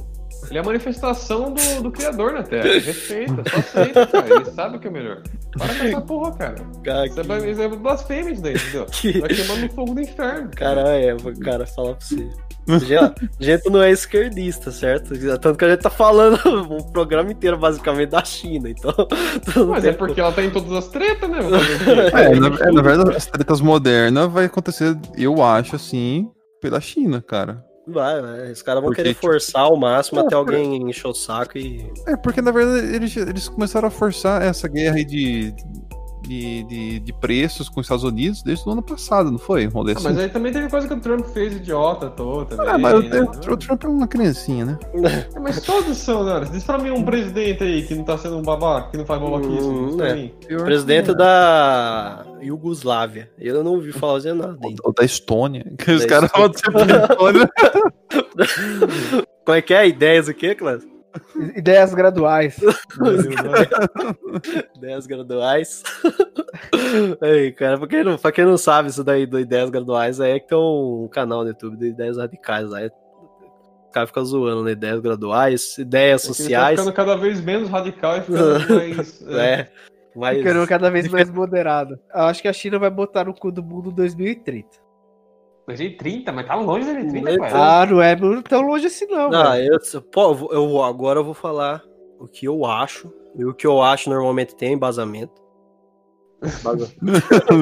Ele é a manifestação do, do Criador na Terra. Respeita, só aceita, cara. Ele sabe o que é melhor. Para com essa porra, cara. Cara, Isso é, ba- isso é blasfêmia isso daí, entendeu? que- Vai queimar no fogo do inferno. Caralho, é, cara, falar pra você. Gente não é esquerdista, certo? Tanto que a gente tá falando o programa inteiro, basicamente, da China, então. Mas é porque ela tá em todas as tretas, né? É, na, é, na verdade, as tretas modernas vai acontecer, eu acho, assim, pela China, cara. Vai, vai. Os caras vão Porque, querer tipo, forçar ao máximo é, até alguém encher o saco e. É, porque na verdade eles, eles começaram a forçar essa guerra aí de, de, de, de preços com os Estados Unidos desde o ano passado, não foi? Um rolê Ah, assim. mas aí também teve coisa que o Trump fez idiota toda. Ah, mas o, né? o- Trump é uma criancinha, né? É, Mas todos são, né? Diz pra mim um presidente aí que não tá sendo um babaca, que não faz babaquice. Hum, é. Presidente da Iugoslávia. Eu não ouvi falar de nada. Ou da Estônia. Que os Da caras vão Estônia. ser da Estônia. Como é que é? Ideias o quê, Cláudio? Ideias graduais. Ideias graduais. Aí, cara, pra quem, não, pra quem não sabe isso daí do Ideias Graduais, aí é que tem um canal no YouTube de Ideias Radicais. Aí o cara fica zoando, né? Ideias graduais, ideias É Tá sociais. ficando cada vez menos radical e ficando mais. É. Mas, Ficando cada vez mais moderado. Eu acho que a China vai botar no cu do mundo 2030. 2030, mas tá longe de 2030, Mas- pai. Ah, não é tão longe assim, não. Não, eu, pô, eu eu agora eu vou falar o que eu acho. E o que eu acho normalmente tem embasamento. Embasa-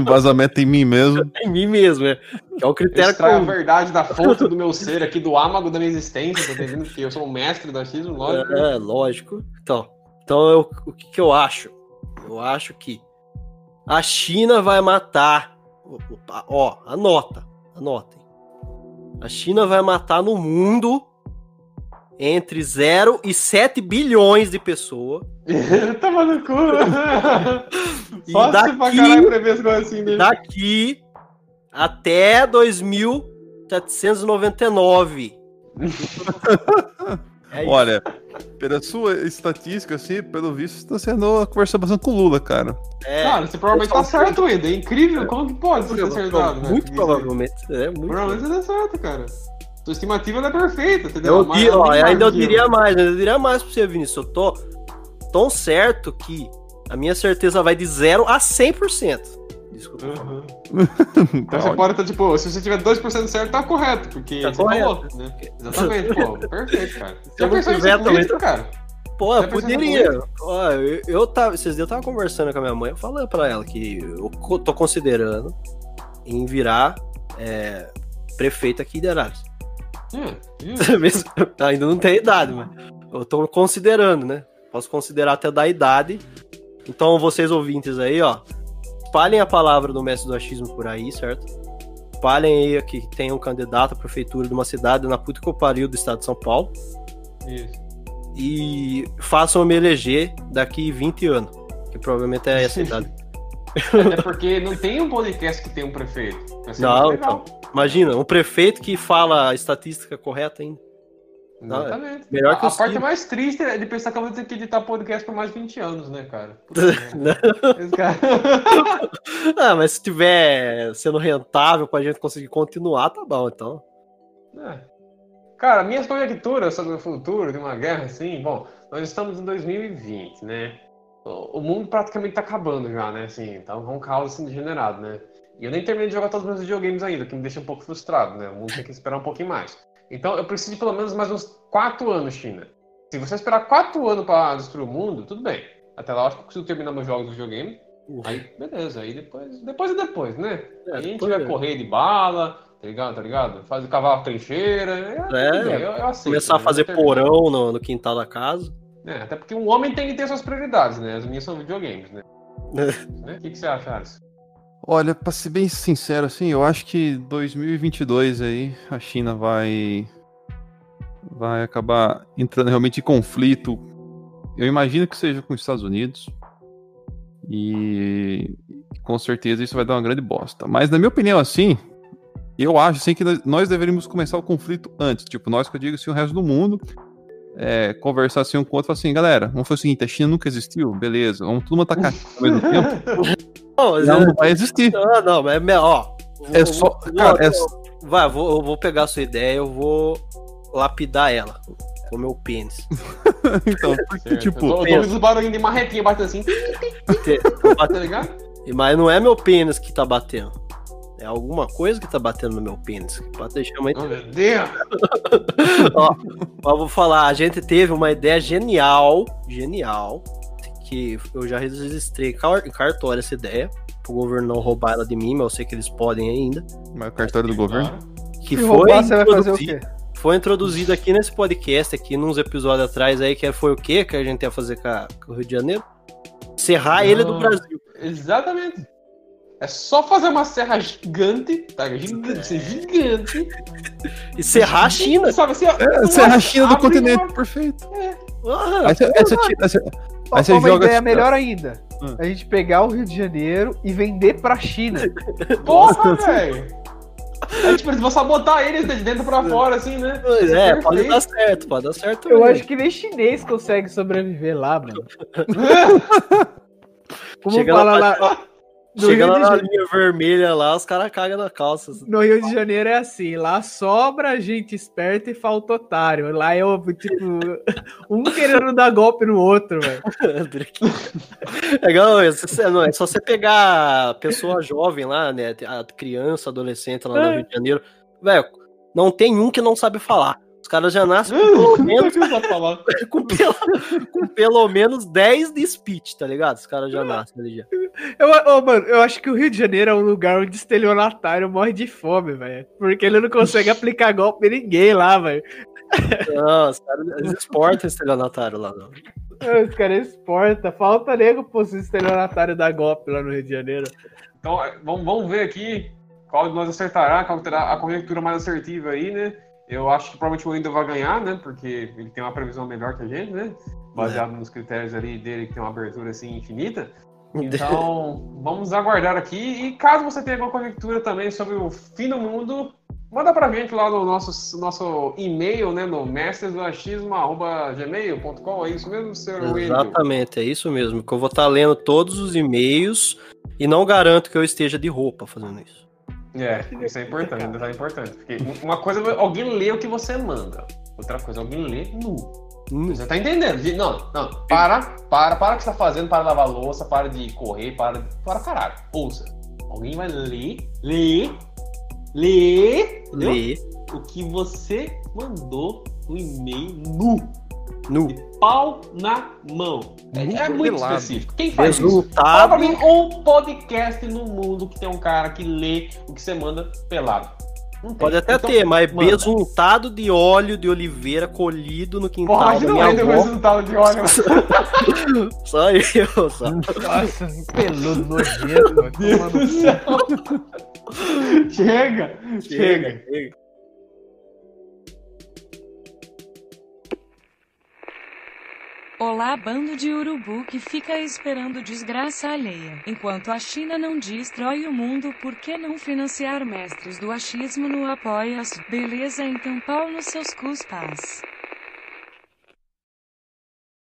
Vazamento em mim mesmo. em mim mesmo, é. Que é o critério que Extrai a eu, verdade da fonte do meu ser aqui, do âmago da minha existência, tá entendendo? Porque eu sou um mestre do achismo, lógico. É, lógico. Então, então eu, o que, que eu acho? Eu acho que a China vai matar. Ó, anota, anotem. A China vai matar no mundo entre 0 e 7 bilhões de pessoas. Tava no cu. E pra daqui- caralho prever as coisas assim dele. Daqui até 2799. É isso. Olha, pela sua estatística, assim, pelo visto, você tá sendo a conversa bastante com o Lula, cara. É, Cara, você provavelmente tá certo, Ed. É incrível. Como que pode ser acertado, né? muito provavelmente. É, muito Provavelmente você tá certo, cara. Sua estimativa não é perfeita, entendeu? Eu, é ó, ainda eu que- diria mais, ainda eu diria mais pra você, Vinícius. Eu tô tão certo que a minha certeza vai de 0 a 100%. Falando. Uhum. Então Tá você pode estar, tipo, se você tiver 2% certo, tá correto, porque Tá você correto. falou, né? Exatamente, pô, perfeito, cara. eu não tiver também, político, cara? Pô, eu poderia. Ó, eu, eu tava, esses dias eu tava conversando com a minha mãe, eu falei pra ela que eu tô considerando em virar é, prefeito aqui de Araras. É, viu? Mesmo- Ainda não tem idade, mas eu tô considerando, né? Posso considerar até da idade. Então, vocês ouvintes aí, ó, espalhem a palavra do mestre do achismo por aí, certo? Espalhem aí que tem um candidato à prefeitura de uma cidade na puta que eu pariu do estado de São Paulo Isso. e façam me eleger daqui 20 anos, que provavelmente é essa idade. Até porque não tem um podcast que tem um prefeito. Não, legal. Imagina, um prefeito que fala a estatística correta ainda. Exatamente. melhor que a, parte mais triste é de pensar que eu vou ter que editar podcast por mais de 20 anos, né, cara? Esse cara... ah, mas se tiver sendo rentável pra gente conseguir continuar, tá bom, então. É. Cara, minhas conjecturas sobre o futuro de uma guerra assim, bom, nós estamos em 2020, né? O mundo praticamente tá acabando já, né? Assim, tá um caos assim, degenerado, né? E eu nem terminei de jogar todos os meus videogames ainda, que me deixa um pouco frustrado, né? O mundo tem que esperar um pouquinho mais. Então eu preciso de pelo menos mais uns 4 anos, China. Se você esperar 4 anos pra destruir o mundo, tudo bem. Até lá eu acho que eu consigo terminar meus jogos de videogame. Aí, beleza, aí depois, depois é depois, né? É, aí a gente vai é. correr de bala, tá ligado? Tá ligado? Faz cavalo trincheira. É, É, bem, eu, eu aceito, Começar a né? fazer Vou terminar. porão no, no quintal da casa. É, até porque um homem tem que ter suas prioridades, né? As minhas são videogames, né? Né? O que, que você acha, Alisson? Olha, pra ser bem sincero, assim, eu acho que 2022 aí a China vai vai acabar entrando realmente em conflito. Eu imagino que seja com os Estados Unidos e com certeza isso vai dar uma grande bosta. Mas na minha opinião, assim, eu acho assim que nós deveríamos começar o conflito antes. Tipo, nós que eu digo assim, o resto do mundo é, conversar assim um com o outro, falar assim, galera, vamos fazer o seguinte, a China nunca existiu, beleza, vamos todo mundo atacar ao mesmo tempo. Não, Não, é- não vai existir. não, não, mas é ó. É vou- só. vou- Cara, é, Vai, vou, eu vou pegar a sua ideia, eu vou lapidar ela com o meu pênis. então, porque, tipo, eu tô, eu tô ouvindo os barulhinhos de marretinha batendo assim, tá ligado? Mas não é meu pênis que tá batendo. É alguma coisa que tá batendo no meu pênis. Pra deixar muito. Oh, meu Deus! Ó, vou falar, a gente teve uma ideia genial, genial, que eu já registrei em car- em cartório essa ideia, pro governo não roubar ela de mim, mas eu sei que eles podem ainda. mas o cartório do governo. Que Se foi roubar, você vai fazer o introduzido- quê? Foi introduzido aqui nesse podcast, aqui nos episódios atrás aí, que foi o quê que a gente ia fazer com, a- com o Rio de Janeiro? Serrar ele do. Brasil. Exatamente. É só fazer uma serra gigante, tá? Gigante, assim, gigante. E serrar a China. Sabe assim, É, Serra a China do continente, uma- perfeito. Ah, Aí você, aí você- uma joga ideia melhor ainda. Hum. A gente pegar o Rio de Janeiro e vender pra China. Porra, velho! É tipo, eles vão sabotar eles de dentro pra fora, assim, né? pois Isso é, pode dar certo, pode dar certo. Eu acho que nem chinês consegue sobreviver lá, mano. Como Chega fala lá, lá. No Chega Rio, lá na linha vermelha lá, os caras cagam na calça. no Rio de Janeiro é assim, lá sobra gente esperta e falta otário. Lá eu, tipo, um querendo dar golpe no outro, velho. É igual, é só- não, é só você pegar a pessoa jovem lá, né? A criança, adolescente lá no É. Rio de Janeiro. Velho, não tem um que não sabe falar. Os caras já nascem com pelo menos, com pelo, com pelo menos 10 de speech, tá ligado? Os caras já nascem ali já. Eu, ô, mano, eu acho que o Rio de Janeiro é um lugar onde estelionatário morre de fome, velho. Porque ele não consegue aplicar golpe em ninguém lá, velho. Não, os caras exportam estelionatário lá. Não. Os caras exportam. Falta nego pro estelionatário dar golpe lá no Rio de Janeiro. Então, vamos, vamos ver aqui qual de nós acertará, qual terá a conjectura mais assertiva aí, né? Eu acho que provavelmente o Wendel vai ganhar, né? Porque ele tem uma previsão melhor que a gente, né? Baseado nos critérios ali dele, que tem uma abertura assim infinita. Então, vamos aguardar aqui. E caso você tenha alguma conjectura também sobre o fim do mundo, manda pra gente lá no nosso, nosso e-mail, né? No mestersdoachismo.gmail.com. É isso mesmo, senhor? Exatamente, é isso mesmo. Que eu vou estar lendo todos os e-mails e não garanto que eu esteja de roupa fazendo isso. É, isso é importante, é importante. Porque uma coisa é alguém lê o que você manda. Outra coisa é alguém lê nu. Hum, Você tá entendendo? De- Não, não. Para, para, para o que você tá fazendo, para de lavar louça, para de correr, para. Para caralho. Ouça. Alguém vai ler, ler, ler, lê, o que você mandou no e-mail nu. Nu. De pau na mão. É, é Nunca muito velado. específico. Quem faz isso? Fala pra Resultado. mim um podcast no mundo que tem um cara que lê o que você manda pelado. Pode até Então, ter, mas manda. besuntado de óleo de oliveira colhido no quintal Pode não minha é resultado de óleo. Só eu, só. Nossa, peludo nojento, vai tomar no cu. Chega, chega. Olá, bando de urubu que fica esperando desgraça alheia. Enquanto a China não destrói o mundo, por que não financiar mestres do achismo no Apoia-se? Beleza, então pau nos seus cuspas.